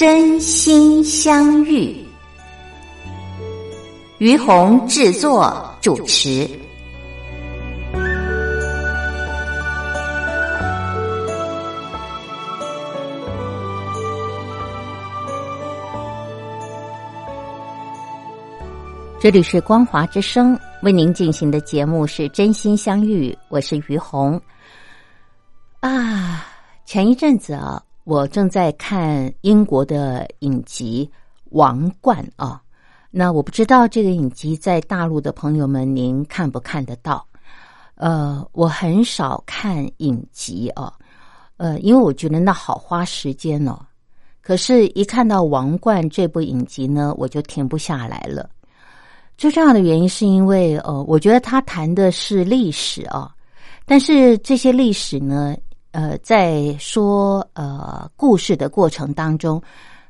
真心相遇，于红制作主持。这里是光华之声为您进行的节目是真心相遇，我是于红。啊，前一阵子啊。我正在看英国的影集《王冠》啊，那我不知道这个影集在大陆的朋友们您看不看得到？呃，我很少看影集啊，呃，因为我觉得那好花时间哦。可是，一看到《王冠》这部影集呢，我就停不下来了。最重要的原因是因为，呃，我觉得他谈的是历史啊，但是这些历史呢。呃，在说呃故事的过程当中，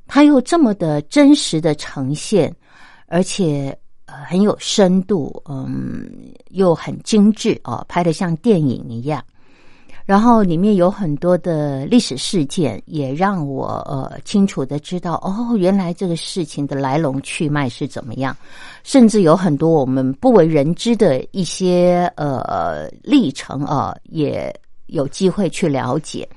他又这么的真实的呈现，而且呃很有深度，嗯，又很精致哦，拍的像电影一样。然后里面有很多的历史事件，也让我呃清楚的知道哦，原来这个事情的来龙去脉是怎么样，甚至有很多我们不为人知的一些呃历程啊，也。有机会去了解，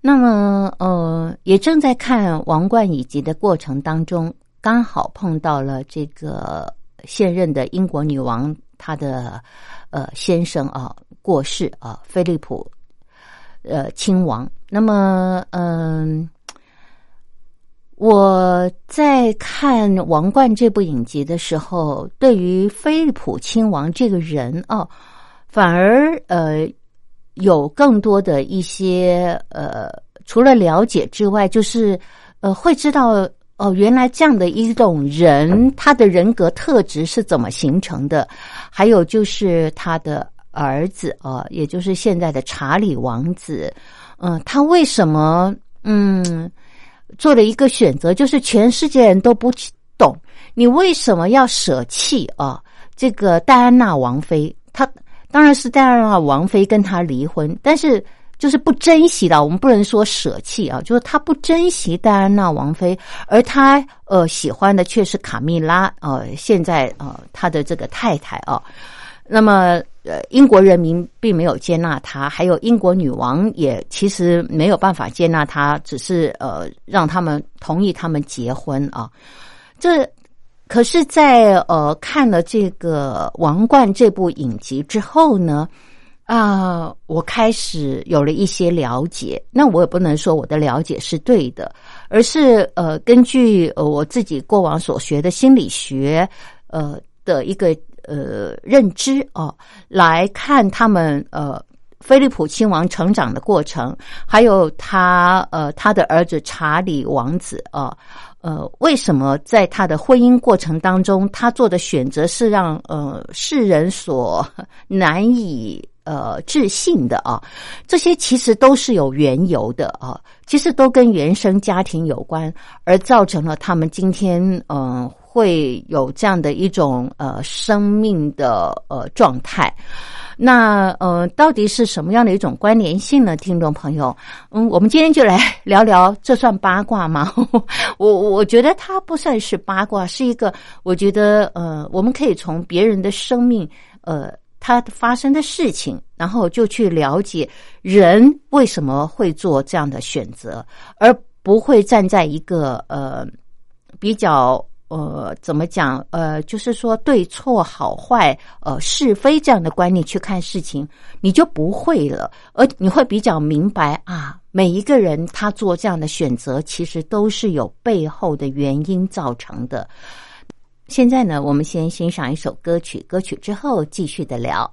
那么呃，也正在看《王冠》以及的过程当中，刚好碰到了这个现任的英国女王她的呃先生啊过世啊，菲利普呃亲王。那么嗯，我在看《王冠》这部影集的时候，对于菲利普亲王这个人哦，反而呃。有更多的一些呃，除了了解之外，就是呃，会知道哦，原来这样的一种人，他的人格特质是怎么形成的？还有就是他的儿子啊，也就是现在的查理王子，嗯，他为什么嗯做了一个选择？就是全世界人都不懂，你为什么要舍弃啊？这个戴安娜王妃，她。当然是戴安娜王妃跟他离婚，但是就是不珍惜的，我们不能说舍弃啊，就是他不珍惜戴安娜王妃，而他呃喜欢的却是卡蜜拉呃，现在呃他的这个太太啊，那么呃英国人民并没有接纳他，还有英国女王也其实没有办法接纳他，只是呃让他们同意他们结婚啊，这。可是，在呃看了这个《王冠》这部影集之后呢，啊，我开始有了一些了解。那我也不能说我的了解是对的，而是呃根据呃我自己过往所学的心理学呃的一个呃认知哦，来看他们呃菲利普亲王成长的过程，还有他呃他的儿子查理王子啊。呃，为什么在他的婚姻过程当中，他做的选择是让呃世人所难以呃置信的啊？这些其实都是有缘由的啊，其实都跟原生家庭有关，而造成了他们今天嗯会有这样的一种呃生命的呃状态。那呃，到底是什么样的一种关联性呢？听众朋友，嗯，我们今天就来聊聊，这算八卦吗？我我觉得它不算是八卦，是一个我觉得呃，我们可以从别人的生命呃，他发生的事情，然后就去了解人为什么会做这样的选择，而不会站在一个呃比较。呃，怎么讲？呃，就是说对错好坏，呃，是非这样的观念去看事情，你就不会了，而你会比较明白啊，每一个人他做这样的选择，其实都是有背后的原因造成的。现在呢，我们先欣赏一首歌曲，歌曲之后继续的聊。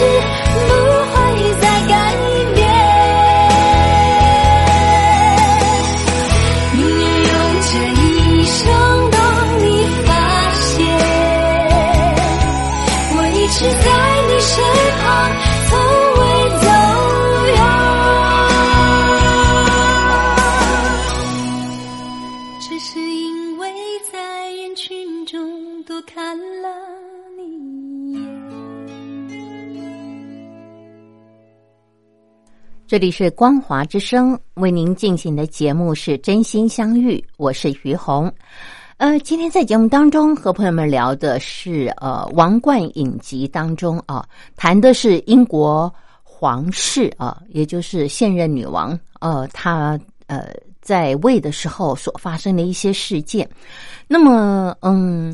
故这里是光华之声为您进行的节目是真心相遇，我是于红。呃，今天在节目当中和朋友们聊的是呃《王冠影集》当中啊，谈的是英国皇室啊，也就是现任女王呃，她呃在位的时候所发生的一些事件。那么，嗯，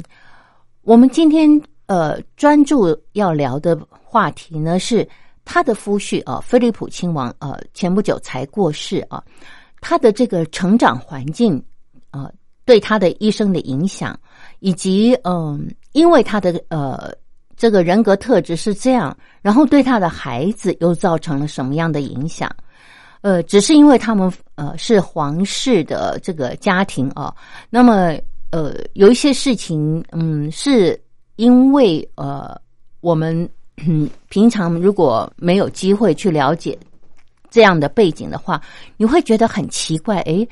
我们今天呃专注要聊的话题呢是他的夫婿啊，菲利普亲王呃，前不久才过世啊，他的这个成长环境啊。对他的一生的影响，以及嗯，因为他的呃这个人格特质是这样，然后对他的孩子又造成了什么样的影响？呃，只是因为他们呃是皇室的这个家庭啊，那么呃有一些事情嗯是因为呃我们 平常如果没有机会去了解这样的背景的话，你会觉得很奇怪，诶。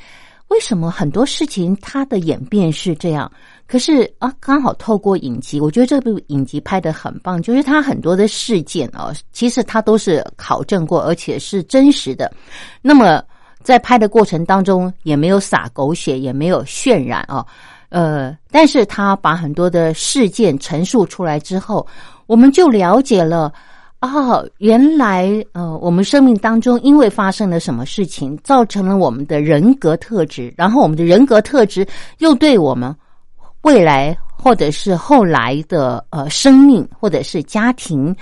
为什么很多事情它的演变是这样？可是啊，刚好透过影集，我觉得这部影集拍的很棒，就是它很多的事件啊，其实它都是考证过，而且是真实的。那么在拍的过程当中，也没有撒狗血，也没有渲染啊，呃，但是他把很多的事件陈述出来之后，我们就了解了。哦，原来呃，我们生命当中因为发生了什么事情，造成了我们的人格特质，然后我们的人格特质又对我们未来或者是后来的呃生命或者是家庭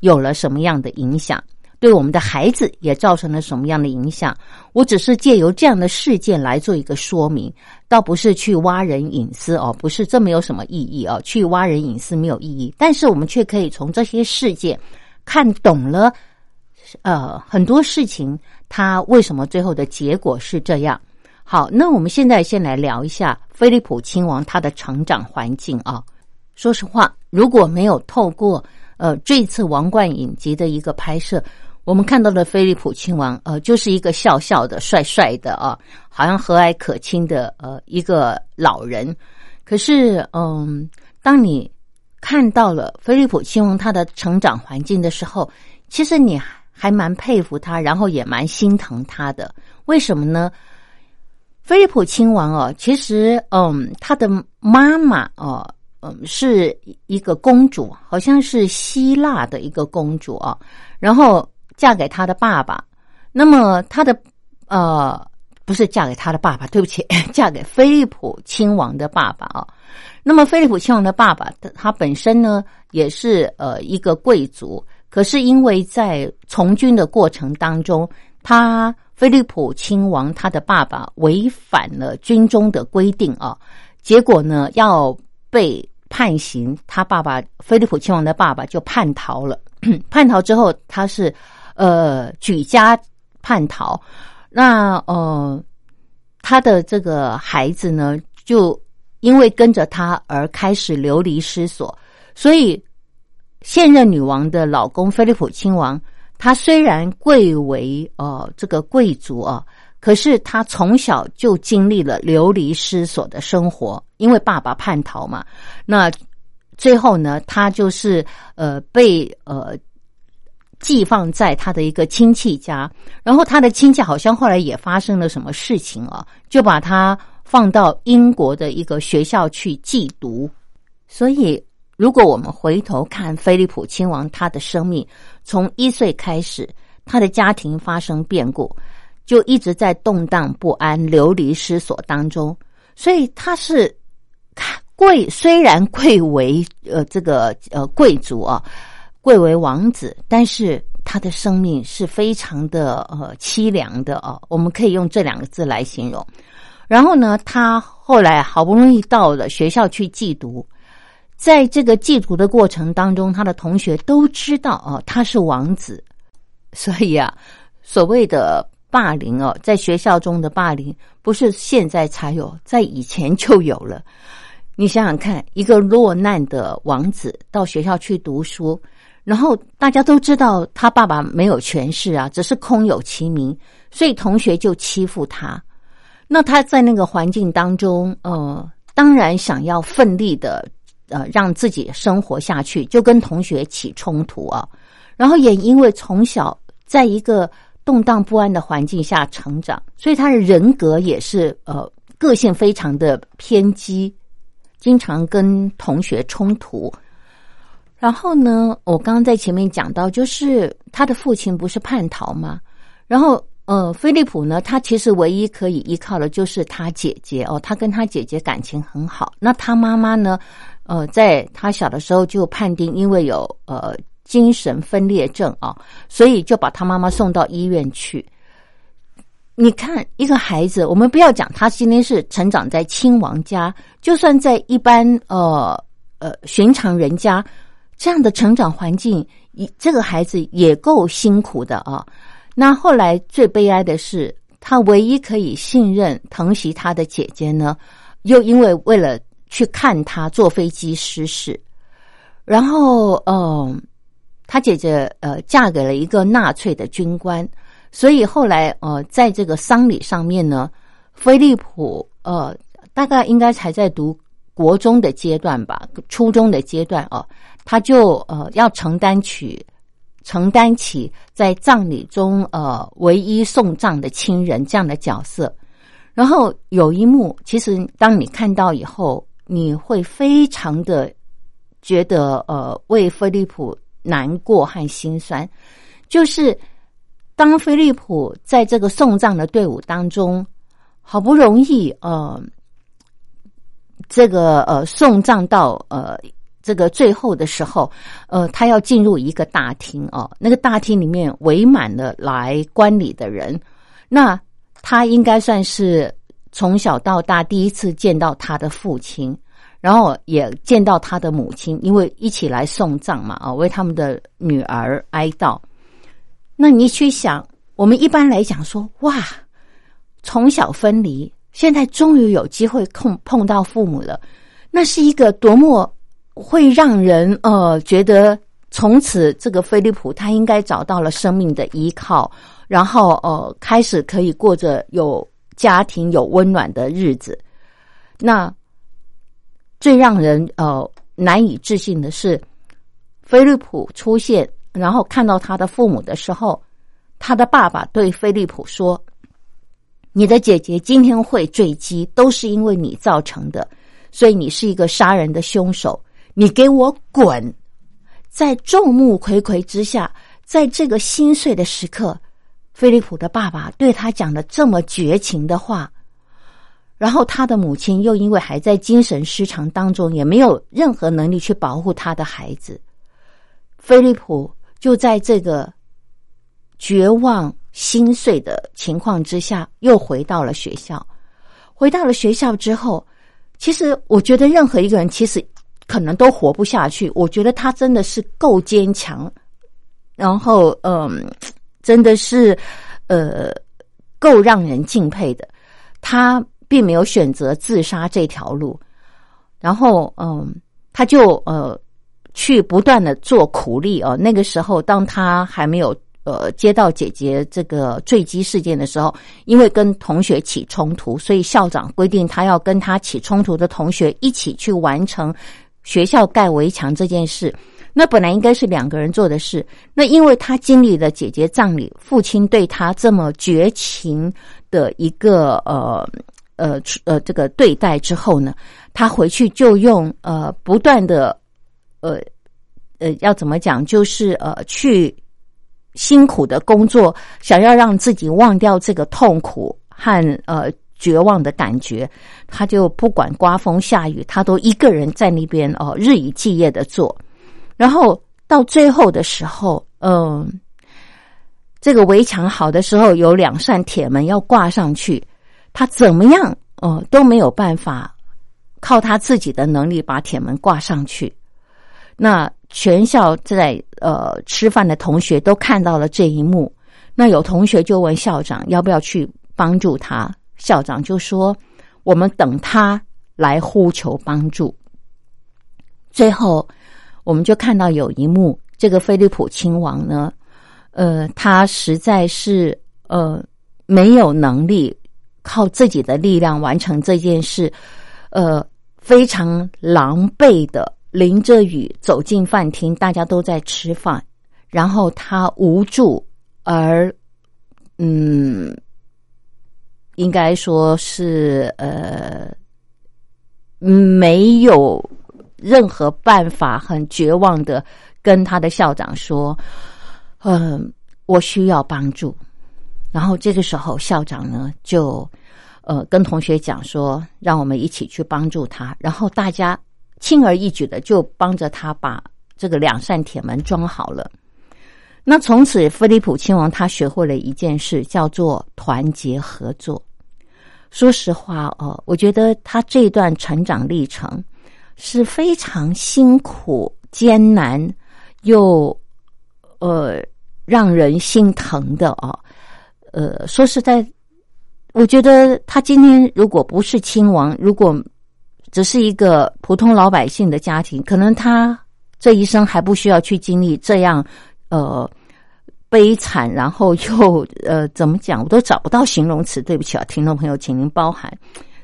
有了什么样的影响，对我们的孩子也造成了什么样的影响。我只是借由这样的事件来做一个说明，倒不是去挖人隐私哦，不是这没有什么意义哦，去挖人隐私没有意义，但是我们却可以从这些事件。看懂了，呃，很多事情，它为什么最后的结果是这样？好，那我们现在先来聊一下菲利普亲王他的成长环境啊。说实话，如果没有透过呃这次王冠影集的一个拍摄，我们看到的菲利普亲王呃就是一个笑笑的、帅帅的啊，好像和蔼可亲的呃一个老人。可是，嗯，当你。看到了菲利普亲王他的成长环境的时候，其实你还蛮佩服他，然后也蛮心疼他的。为什么呢？菲利普亲王哦，其实嗯，他的妈妈哦，嗯，是一个公主，好像是希腊的一个公主啊，然后嫁给他的爸爸。那么他的呃，不是嫁给他的爸爸，对不起，嫁给菲利普亲王的爸爸啊。那么，菲利普亲王的爸爸，他本身呢也是呃一个贵族，可是因为在从军的过程当中，他菲利普亲王他的爸爸违反了军中的规定啊，结果呢要被判刑，他爸爸菲利普亲王的爸爸就叛逃了。叛逃之后，他是呃举家叛逃，那呃他的这个孩子呢就。因为跟着他而开始流离失所，所以现任女王的老公菲利普亲王，他虽然贵为呃这个贵族啊，可是他从小就经历了流离失所的生活，因为爸爸叛逃嘛。那最后呢，他就是呃被呃寄放在他的一个亲戚家，然后他的亲戚好像后来也发生了什么事情啊，就把他。放到英国的一个学校去寄读，所以如果我们回头看菲利普亲王他的生命，从一岁开始，他的家庭发生变故，就一直在动荡不安、流离失所当中。所以他是贵，虽然贵为呃这个呃贵族啊，贵为王子，但是他的生命是非常的呃凄凉的啊。我们可以用这两个字来形容。然后呢，他后来好不容易到了学校去寄读，在这个寄读的过程当中，他的同学都知道哦，他是王子，所以啊，所谓的霸凌哦，在学校中的霸凌不是现在才有，在以前就有了。你想想看，一个落难的王子到学校去读书，然后大家都知道他爸爸没有权势啊，只是空有其名，所以同学就欺负他。那他在那个环境当中，呃，当然想要奋力的，呃，让自己生活下去，就跟同学起冲突啊。然后也因为从小在一个动荡不安的环境下成长，所以他的人格也是呃，个性非常的偏激，经常跟同学冲突。然后呢，我刚刚在前面讲到，就是他的父亲不是叛逃吗？然后，呃，菲利普呢，他其实唯一可以依靠的就是他姐姐哦，他跟他姐姐感情很好。那他妈妈呢，呃，在他小的时候就判定，因为有呃精神分裂症啊，所以就把他妈妈送到医院去。你看，一个孩子，我们不要讲他今天是成长在亲王家，就算在一般呃呃寻常人家这样的成长环境，一这个孩子也够辛苦的啊。那后来最悲哀的是，他唯一可以信任、疼惜他的姐姐呢，又因为为了去看他坐飞机失事，然后嗯，他姐姐呃嫁给了一个纳粹的军官。所以后来，呃，在这个丧礼上面呢，菲利普，呃，大概应该才在读国中的阶段吧，初中的阶段哦，他就呃要承担起承担起在葬礼中呃唯一送葬的亲人这样的角色。然后有一幕，其实当你看到以后，你会非常的觉得呃为菲利普难过和心酸，就是。当菲利普在这个送葬的队伍当中，好不容易呃，这个呃送葬到呃这个最后的时候，呃，他要进入一个大厅哦，那个大厅里面围满了来观礼的人，那他应该算是从小到大第一次见到他的父亲，然后也见到他的母亲，因为一起来送葬嘛啊，为他们的女儿哀悼。那你去想，我们一般来讲说，哇，从小分离，现在终于有机会碰碰到父母了，那是一个多么会让人呃觉得从此这个菲利普他应该找到了生命的依靠，然后呃开始可以过着有家庭有温暖的日子。那最让人呃难以置信的是，菲利普出现。然后看到他的父母的时候，他的爸爸对菲利普说：“你的姐姐今天会坠机，都是因为你造成的，所以你是一个杀人的凶手，你给我滚！”在众目睽睽之下，在这个心碎的时刻，菲利普的爸爸对他讲了这么绝情的话，然后他的母亲又因为还在精神失常当中，也没有任何能力去保护他的孩子，菲利普。就在这个绝望、心碎的情况之下，又回到了学校。回到了学校之后，其实我觉得任何一个人其实可能都活不下去。我觉得他真的是够坚强，然后嗯，真的是呃够让人敬佩的。他并没有选择自杀这条路，然后嗯，他就呃。去不断的做苦力哦。那个时候，当他还没有呃接到姐姐这个坠机事件的时候，因为跟同学起冲突，所以校长规定他要跟他起冲突的同学一起去完成学校盖围墙这件事。那本来应该是两个人做的事，那因为他经历了姐姐葬礼，父亲对他这么绝情的一个呃呃呃这个对待之后呢，他回去就用呃不断的。呃，呃，要怎么讲？就是呃，去辛苦的工作，想要让自己忘掉这个痛苦和呃绝望的感觉，他就不管刮风下雨，他都一个人在那边哦，日以继夜的做。然后到最后的时候，嗯，这个围墙好的时候有两扇铁门要挂上去，他怎么样哦都没有办法靠他自己的能力把铁门挂上去。那全校在呃吃饭的同学都看到了这一幕，那有同学就问校长要不要去帮助他，校长就说我们等他来呼求帮助。最后，我们就看到有一幕，这个菲利普亲王呢，呃，他实在是呃没有能力靠自己的力量完成这件事，呃，非常狼狈的。淋着雨走进饭厅，大家都在吃饭，然后他无助而，嗯，应该说是呃，没有任何办法，很绝望的跟他的校长说：“嗯，我需要帮助。”然后这个时候，校长呢就呃跟同学讲说：“让我们一起去帮助他。”然后大家轻而易举的就帮着他把这个两扇铁门装好了。那从此，菲利普亲王他学会了一件事，叫做团结合作。说实话哦，我觉得他这段成长历程是非常辛苦、艰难又呃让人心疼的哦。呃，说实在，我觉得他今天如果不是亲王，如果只是一个普通老百姓的家庭，可能他这一生还不需要去经历这样呃。悲惨，然后又呃，怎么讲？我都找不到形容词，对不起啊，听众朋友，请您包涵。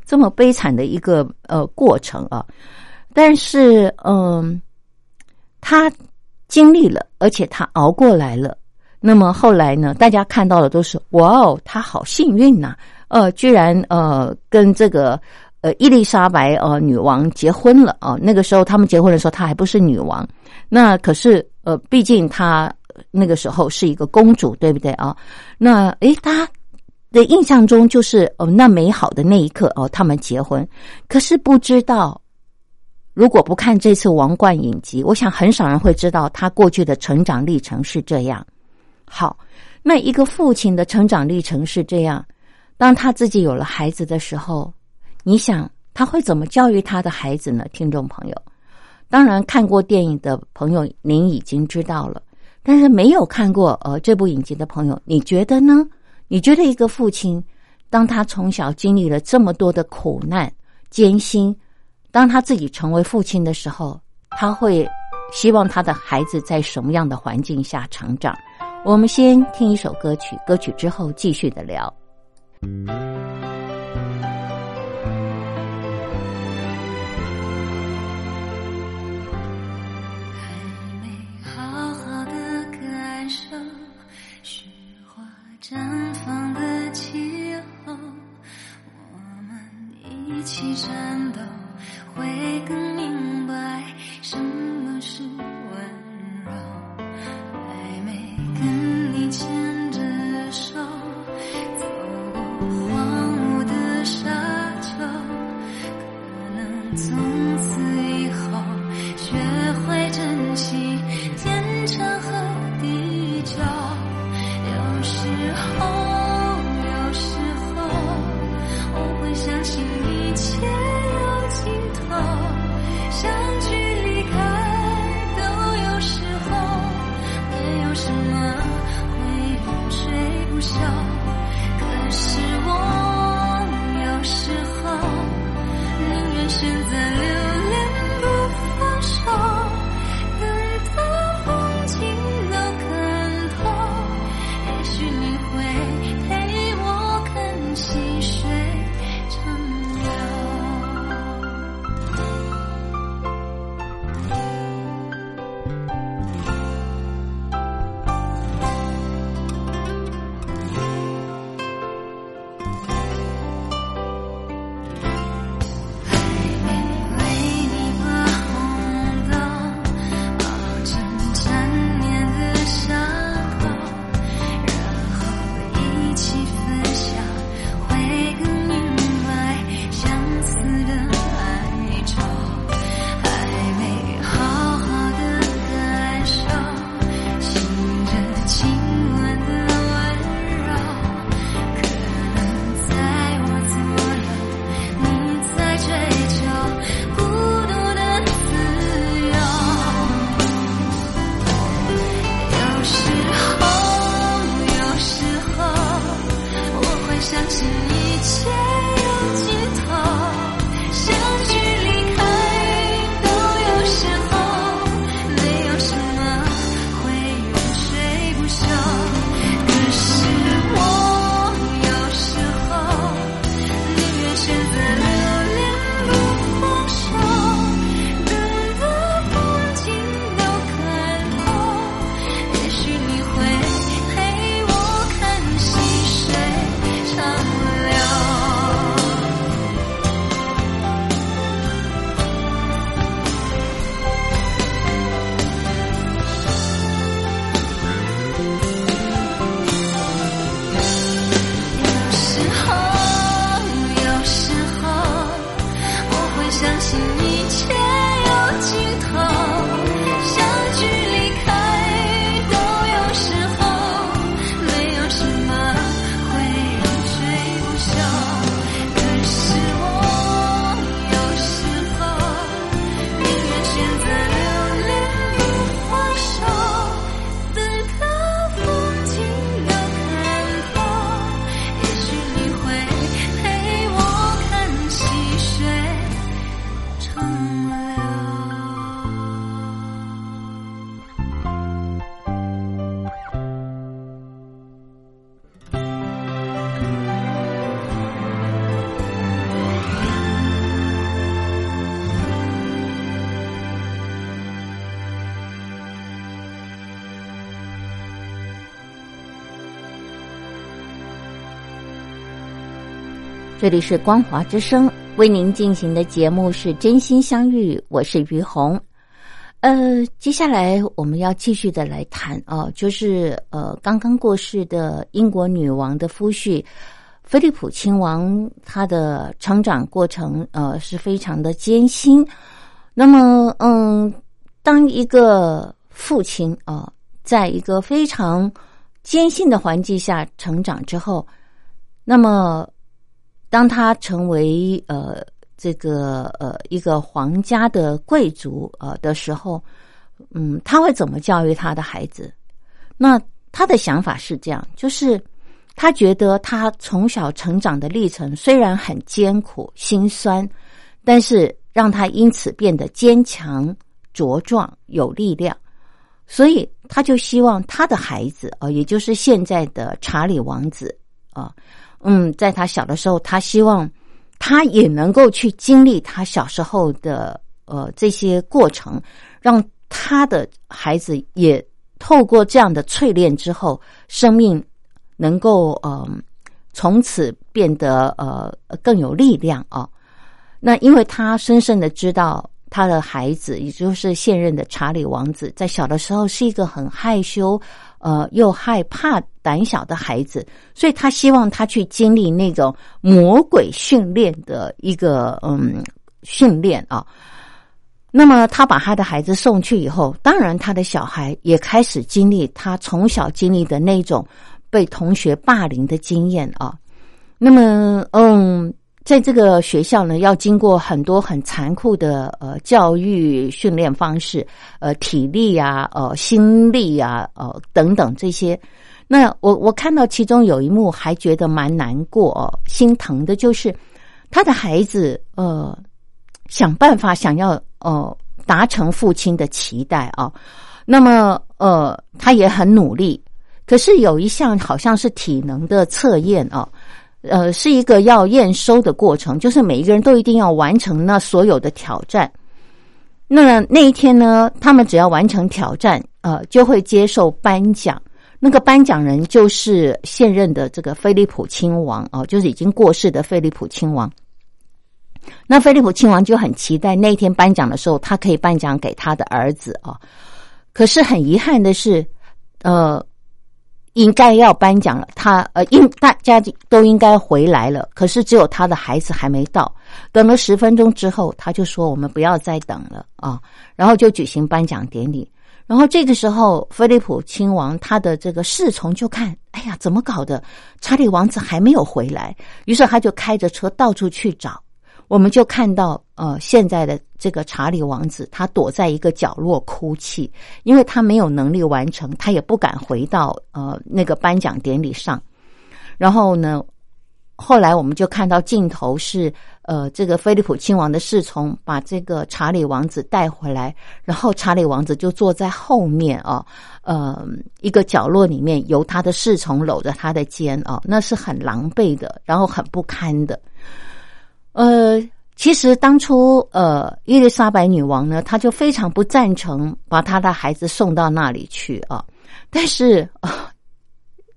这么悲惨的一个呃过程啊，但是嗯，他经历了，而且他熬过来了。那么后来呢？大家看到的都是哇哦，他好幸运呐！呃，居然呃跟这个呃伊丽莎白呃女王结婚了啊。那个时候他们结婚的时候，她还不是女王。那可是呃，毕竟她。那个时候是一个公主，对不对啊？那诶，她的印象中就是哦，那美好的那一刻哦，他们结婚。可是不知道，如果不看这次王冠影集，我想很少人会知道他过去的成长历程是这样。好，那一个父亲的成长历程是这样。当他自己有了孩子的时候，你想他会怎么教育他的孩子呢？听众朋友，当然看过电影的朋友，您已经知道了。但是没有看过呃这部影集的朋友，你觉得呢？你觉得一个父亲，当他从小经历了这么多的苦难艰辛，当他自己成为父亲的时候，他会希望他的孩子在什么样的环境下成长？我们先听一首歌曲，歌曲之后继续的聊。起战斗，会更这里是光华之声为您进行的节目是真心相遇，我是于红。呃，接下来我们要继续的来谈啊，就是呃刚刚过世的英国女王的夫婿菲利普亲王，他的成长过程呃是非常的艰辛。那么，嗯，当一个父亲啊，在一个非常艰辛的环境下成长之后，那么当他成为呃。这个呃，一个皇家的贵族呃的时候，嗯，他会怎么教育他的孩子？那他的想法是这样，就是他觉得他从小成长的历程虽然很艰苦心酸，但是让他因此变得坚强茁壮有力量，所以他就希望他的孩子啊，也就是现在的查理王子啊，嗯，在他小的时候，他希望。他也能够去经历他小时候的呃这些过程，让他的孩子也透过这样的淬炼之后，生命能够呃从此变得呃更有力量啊。那因为他深深的知道他的孩子，也就是现任的查理王子，在小的时候是一个很害羞。呃，又害怕、胆小的孩子，所以他希望他去经历那种魔鬼训练的一个嗯训练啊。那么他把他的孩子送去以后，当然他的小孩也开始经历他从小经历的那种被同学霸凌的经验啊。那么，嗯。在这个学校呢，要经过很多很残酷的呃教育训练方式，呃体力啊，呃心力啊，呃等等这些。那我我看到其中有一幕，还觉得蛮难过、哦，心疼的，就是他的孩子呃想办法想要呃达成父亲的期待啊。那么呃他也很努力，可是有一项好像是体能的测验啊。呃，是一个要验收的过程，就是每一个人都一定要完成那所有的挑战。那那一天呢，他们只要完成挑战，呃，就会接受颁奖。那个颁奖人就是现任的这个菲利普亲王哦，就是已经过世的菲利普亲王。那菲利普亲王就很期待那一天颁奖的时候，他可以颁奖给他的儿子啊。可是很遗憾的是，呃。应该要颁奖了，他呃，应大家都应该回来了，可是只有他的孩子还没到。等了十分钟之后，他就说：“我们不要再等了啊！”然后就举行颁奖典礼。然后这个时候，菲利普亲王他的这个侍从就看：“哎呀，怎么搞的？查理王子还没有回来。”于是他就开着车到处去找。我们就看到，呃，现在的这个查理王子，他躲在一个角落哭泣，因为他没有能力完成，他也不敢回到呃那个颁奖典礼上。然后呢，后来我们就看到镜头是，呃，这个菲利普亲王的侍从把这个查理王子带回来，然后查理王子就坐在后面啊，呃，一个角落里面，由他的侍从搂着他的肩啊，那是很狼狈的，然后很不堪的。呃，其实当初呃，伊丽莎白女王呢，她就非常不赞成把她的孩子送到那里去啊。但是啊，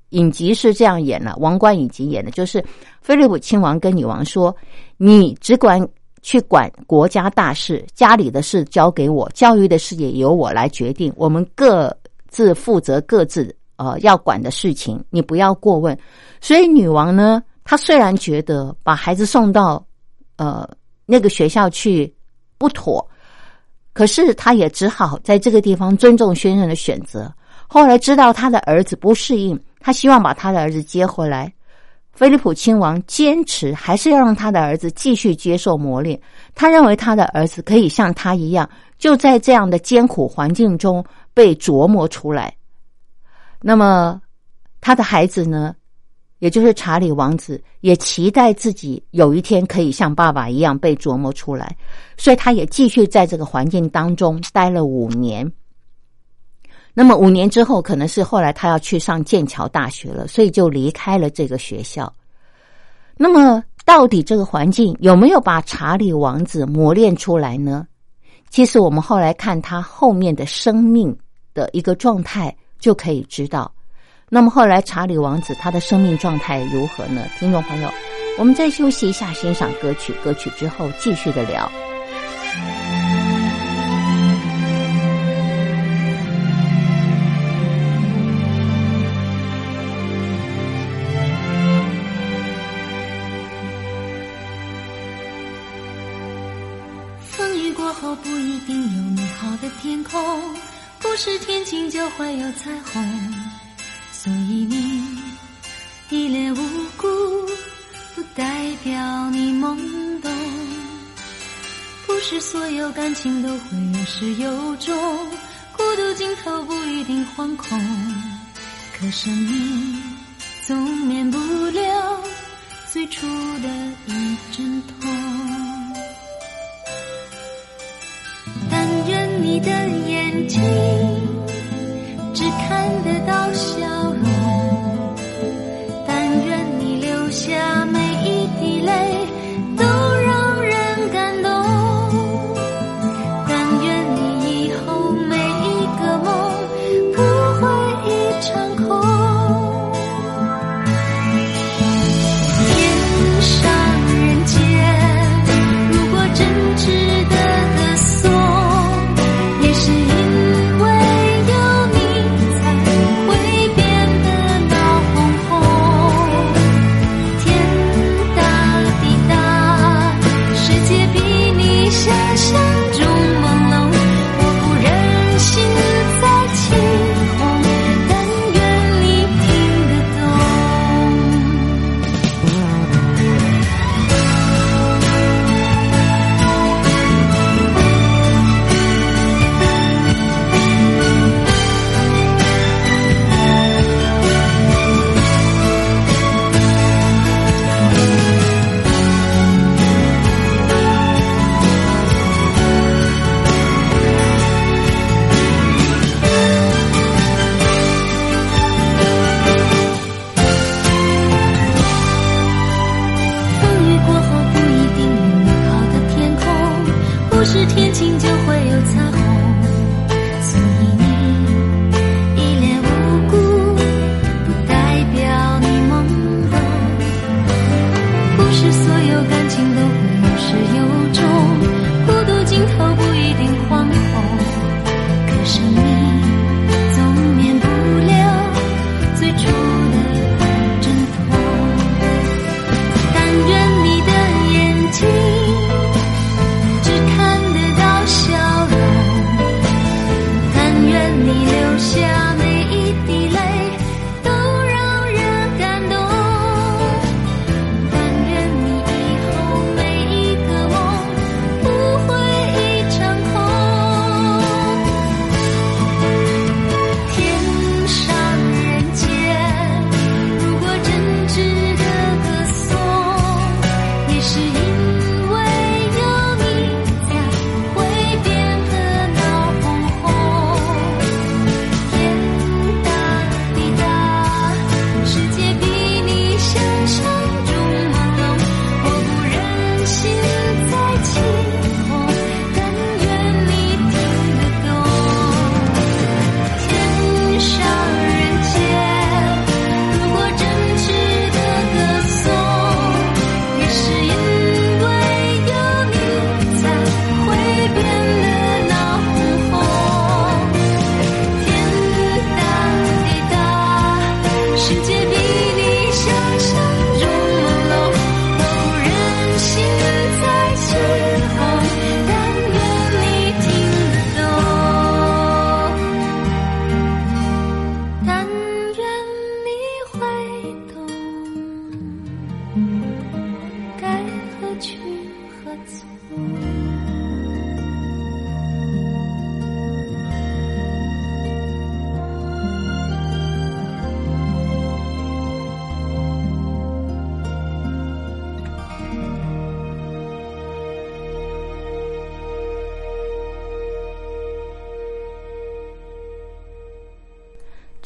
影集是这样演的，王冠影集演的，就是菲利普亲王跟女王说：“你只管去管国家大事，家里的事交给我，教育的事也由我来决定，我们各自负责各自呃要管的事情，你不要过问。”所以女王呢，她虽然觉得把孩子送到呃，那个学校去不妥，可是他也只好在这个地方尊重先生的选择。后来知道他的儿子不适应，他希望把他的儿子接回来。菲利普亲王坚持还是要让他的儿子继续接受磨练。他认为他的儿子可以像他一样，就在这样的艰苦环境中被琢磨出来。那么他的孩子呢？也就是查理王子也期待自己有一天可以像爸爸一样被琢磨出来，所以他也继续在这个环境当中待了五年。那么五年之后，可能是后来他要去上剑桥大学了，所以就离开了这个学校。那么，到底这个环境有没有把查理王子磨练出来呢？其实，我们后来看他后面的生命的一个状态，就可以知道。那么后来，查理王子他的生命状态如何呢？听众朋友，我们再休息一下，欣赏歌曲，歌曲之后继续的聊。风雨过后不一定有美好的天空，不是天晴就会有彩虹，脸无辜，不代表你懵懂。不是所有感情都会有始有终，孤独尽头不一定惶恐，可生命总免不了最初的一阵痛。但愿你的眼睛只看得到笑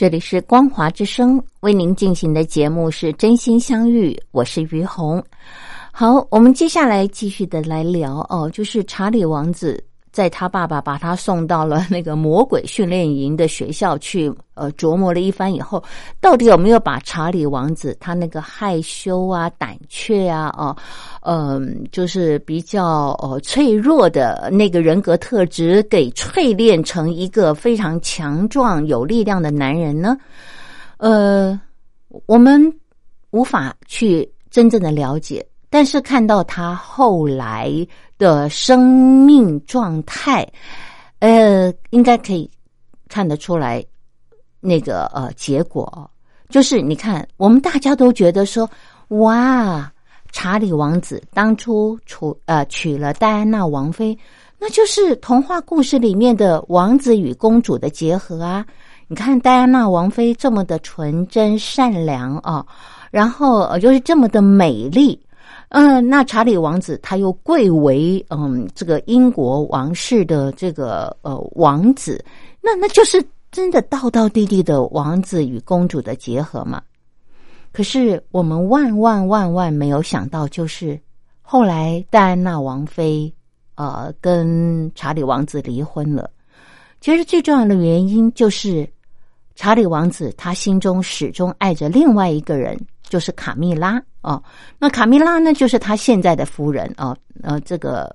这里是光华之声为您进行的节目是真心相遇，我是于红。好，我们接下来继续的来聊哦，就是查理王子在他爸爸把他送到了那个魔鬼训练营的学校去，呃，琢磨了一番以后，到底有没有把查理王子他那个害羞啊、胆怯啊、哦，嗯，就是比较呃脆弱的那个人格特质给淬炼成一个非常强壮、有力量的男人呢？呃，我们无法去真正的了解。但是看到他后来的生命状态，呃，应该可以看得出来，那个呃结果就是你看，我们大家都觉得说，哇，查理王子当初娶呃娶了戴安娜王妃，那就是童话故事里面的王子与公主的结合啊！你看戴安娜王妃这么的纯真善良啊，然后呃又是这么的美丽。嗯，那查理王子他又贵为嗯这个英国王室的这个呃王子，那那就是真的道道地地的王子与公主的结合嘛。可是我们万万万万没有想到，就是后来戴安娜王妃呃跟查理王子离婚了。其实最重要的原因就是查理王子他心中始终爱着另外一个人。就是卡蜜拉哦，那卡蜜拉呢，就是他现在的夫人啊。呃，这个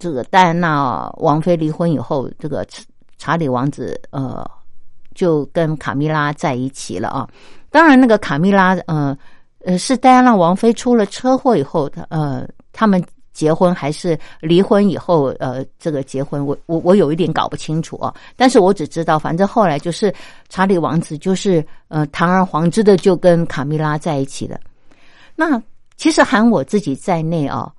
这个戴安娜王妃离婚以后，这个查理王子呃就跟卡蜜拉在一起了啊。当然，那个卡蜜拉呃呃是戴安娜王妃出了车祸以后，他呃他们。结婚还是离婚以后，呃，这个结婚，我我我有一点搞不清楚啊。但是我只知道，反正后来就是查理王子就是呃堂而皇之的就跟卡米拉在一起了。那其实含我自己在内啊，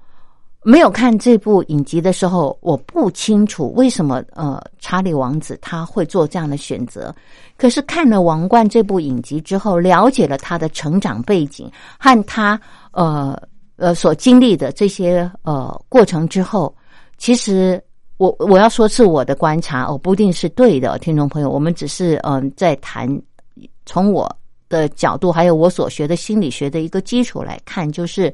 没有看这部影集的时候，我不清楚为什么呃查理王子他会做这样的选择。可是看了《王冠》这部影集之后，了解了他的成长背景和他呃。呃，所经历的这些呃过程之后，其实我我要说是我的观察哦，不一定是对的，听众朋友，我们只是嗯在谈从我的角度，还有我所学的心理学的一个基础来看，就是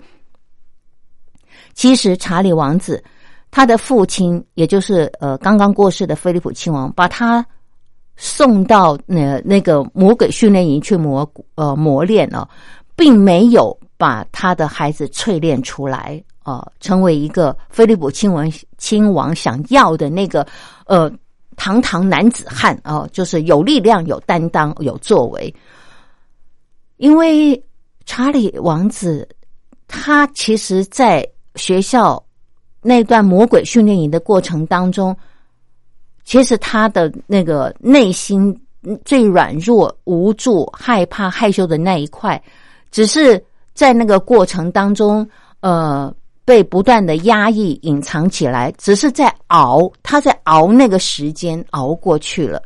其实查理王子他的父亲，也就是呃刚刚过世的菲利普亲王，把他送到那那个魔鬼训练营去磨呃磨练了，并没有。把他的孩子淬炼出来，呃，成为一个菲利普亲王亲王想要的那个呃堂堂男子汉啊，就是有力量、有担当、有作为。因为查理王子他其实，在学校那段魔鬼训练营的过程当中，其实他的那个内心最软弱、无助、害怕、害羞的那一块，只是。在那个过程当中，呃，被不断的压抑、隐藏起来，只是在熬，他在熬那个时间，熬过去了，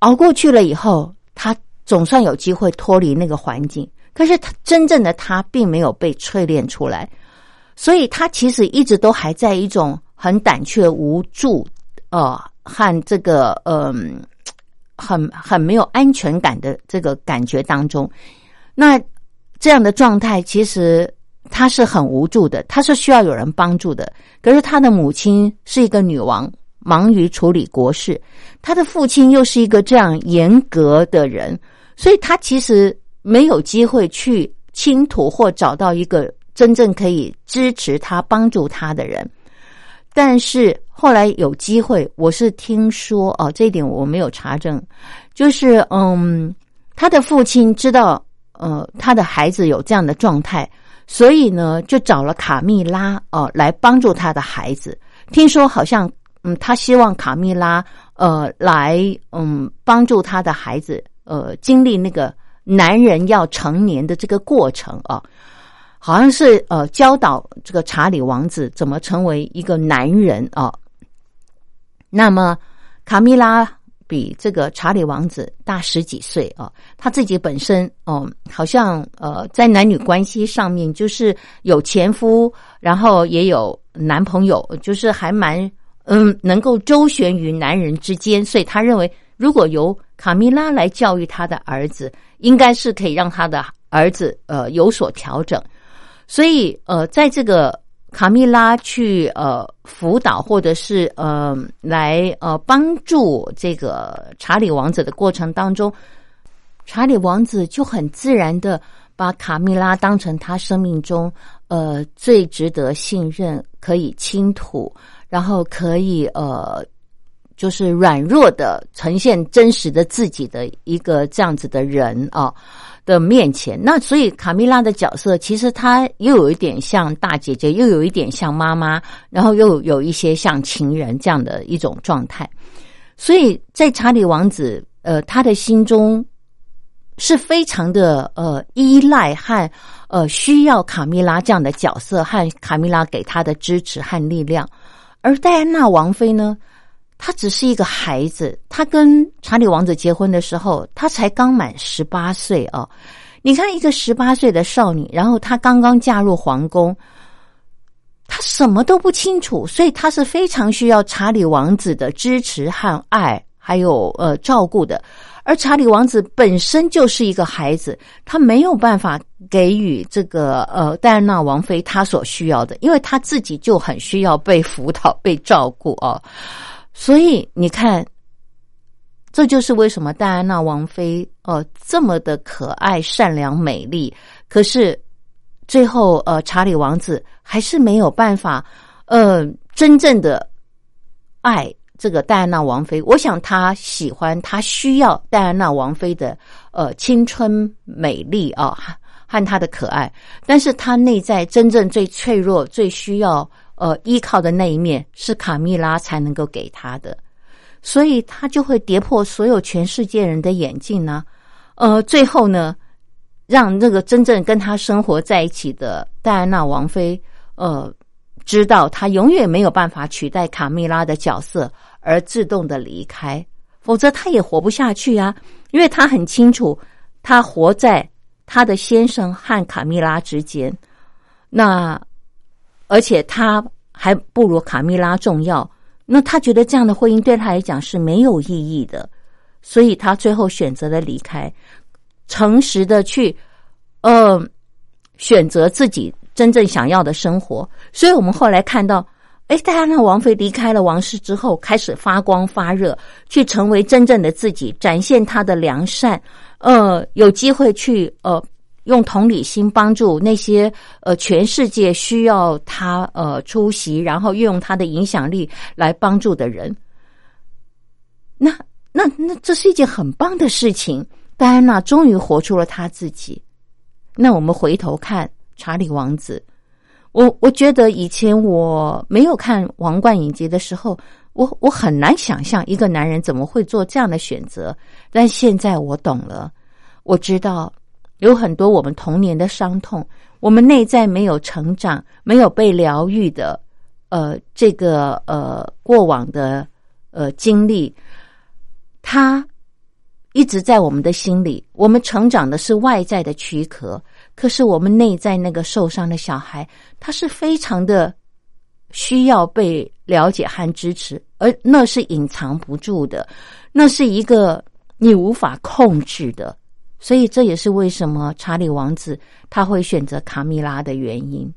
熬过去了以后，他总算有机会脱离那个环境。可是他真正的他并没有被淬炼出来，所以他其实一直都还在一种很胆怯、无助，呃，和这个嗯，很很没有安全感的这个感觉当中。那。这样的状态其实他是很无助的，他是需要有人帮助的。可是他的母亲是一个女王，忙于处理国事；他的父亲又是一个这样严格的人，所以他其实没有机会去倾吐或找到一个真正可以支持他、帮助他的人。但是后来有机会，我是听说哦，这一点我没有查证，就是嗯，他的父亲知道。呃，他的孩子有这样的状态，所以呢，就找了卡蜜拉哦来帮助他的孩子。听说好像，嗯，他希望卡蜜拉呃来嗯帮助他的孩子呃经历那个男人要成年的这个过程啊，好像是呃教导这个查理王子怎么成为一个男人啊。那么卡蜜拉。比这个查理王子大十几岁啊，他自己本身哦，好像呃，在男女关系上面就是有前夫，然后也有男朋友，就是还蛮嗯，能够周旋于男人之间，所以他认为，如果由卡米拉来教育他的儿子，应该是可以让他的儿子呃有所调整。所以呃，在这个卡蜜拉去呃辅导或者是呃来呃帮助这个查理王子的过程当中，查理王子就很自然的把卡蜜拉当成他生命中呃最值得信任、可以倾吐，然后可以呃就是软弱的呈现真实的自己的一个这样子的人啊。的面前，那所以卡米拉的角色其实她又有一点像大姐姐，又有一点像妈妈，然后又有一些像情人这样的一种状态。所以在查理王子，呃，他的心中是非常的呃依赖和呃需要卡米拉这样的角色和卡米拉给他的支持和力量。而戴安娜王妃呢？他只是一个孩子，他跟查理王子结婚的时候，他才刚满十八岁哦。你看，一个十八岁的少女，然后她刚刚嫁入皇宫，她什么都不清楚，所以她是非常需要查理王子的支持和爱，还有呃照顾的。而查理王子本身就是一个孩子，他没有办法给予这个呃戴安娜王妃她所需要的，因为他自己就很需要被辅导、被照顾哦。所以你看，这就是为什么戴安娜王妃哦这么的可爱、善良、美丽，可是最后呃查理王子还是没有办法呃真正的爱这个戴安娜王妃。我想他喜欢，他需要戴安娜王妃的呃青春美丽啊和她的可爱，但是他内在真正最脆弱、最需要。呃，依靠的那一面是卡蜜拉才能够给他的，所以他就会跌破所有全世界人的眼镜呢。呃，最后呢，让那个真正跟他生活在一起的戴安娜王妃，呃，知道他永远没有办法取代卡蜜拉的角色，而自动的离开，否则他也活不下去啊。因为他很清楚，他活在他的先生和卡蜜拉之间，那。而且他还不如卡蜜拉重要，那他觉得这样的婚姻对他来讲是没有意义的，所以他最后选择了离开，诚实的去，呃，选择自己真正想要的生活。所以我们后来看到，哎，戴安娜王妃离开了王室之后，开始发光发热，去成为真正的自己，展现她的良善，呃，有机会去呃。用同理心帮助那些呃全世界需要他呃出席，然后运用他的影响力来帮助的人，那那那这是一件很棒的事情。戴安娜终于活出了他自己。那我们回头看查理王子，我我觉得以前我没有看《王冠影集》的时候，我我很难想象一个男人怎么会做这样的选择。但现在我懂了，我知道。有很多我们童年的伤痛，我们内在没有成长、没有被疗愈的，呃，这个呃过往的呃经历，它一直在我们的心里。我们成长的是外在的躯壳，可是我们内在那个受伤的小孩，他是非常的需要被了解和支持，而那是隐藏不住的，那是一个你无法控制的。所以这也是为什么查理王子他会选择卡米拉的原因。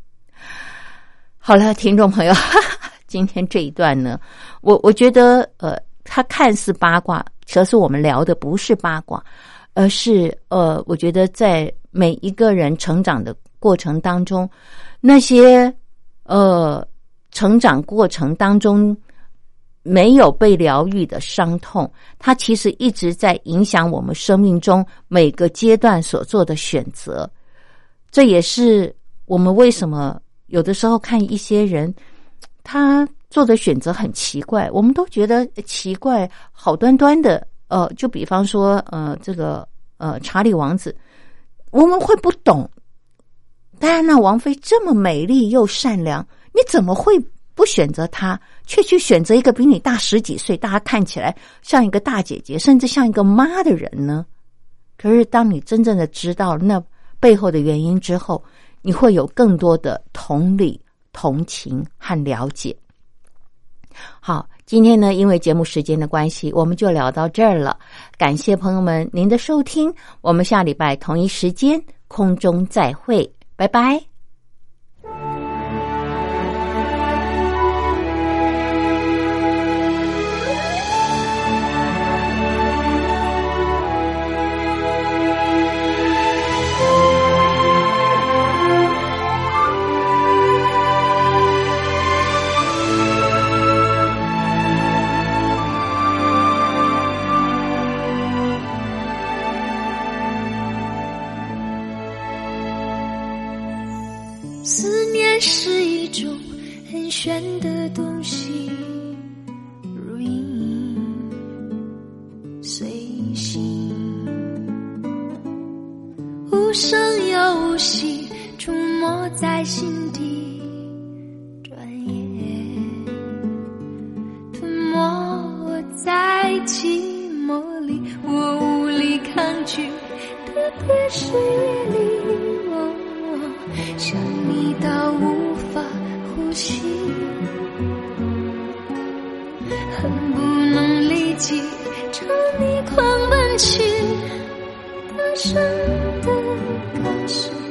好了，听众朋友，今天这一段呢，我我觉得呃，他看似八卦，可是我们聊的不是八卦，而是呃，我觉得在每一个人成长的过程当中，那些呃成长过程当中。没有被疗愈的伤痛，它其实一直在影响我们生命中每个阶段所做的选择。这也是我们为什么有的时候看一些人，他做的选择很奇怪，我们都觉得奇怪，好端端的。呃，就比方说，呃，这个呃，查理王子，我们会不懂，戴安娜王妃这么美丽又善良，你怎么会？不选择他，却去选择一个比你大十几岁、大家看起来像一个大姐姐，甚至像一个妈的人呢？可是，当你真正的知道那背后的原因之后，你会有更多的同理、同情和了解。好，今天呢，因为节目时间的关系，我们就聊到这儿了。感谢朋友们您的收听，我们下礼拜同一时间空中再会，拜拜。别是夜里，我想你到无法呼吸，恨不能立即朝你狂奔去，大声的告诉你。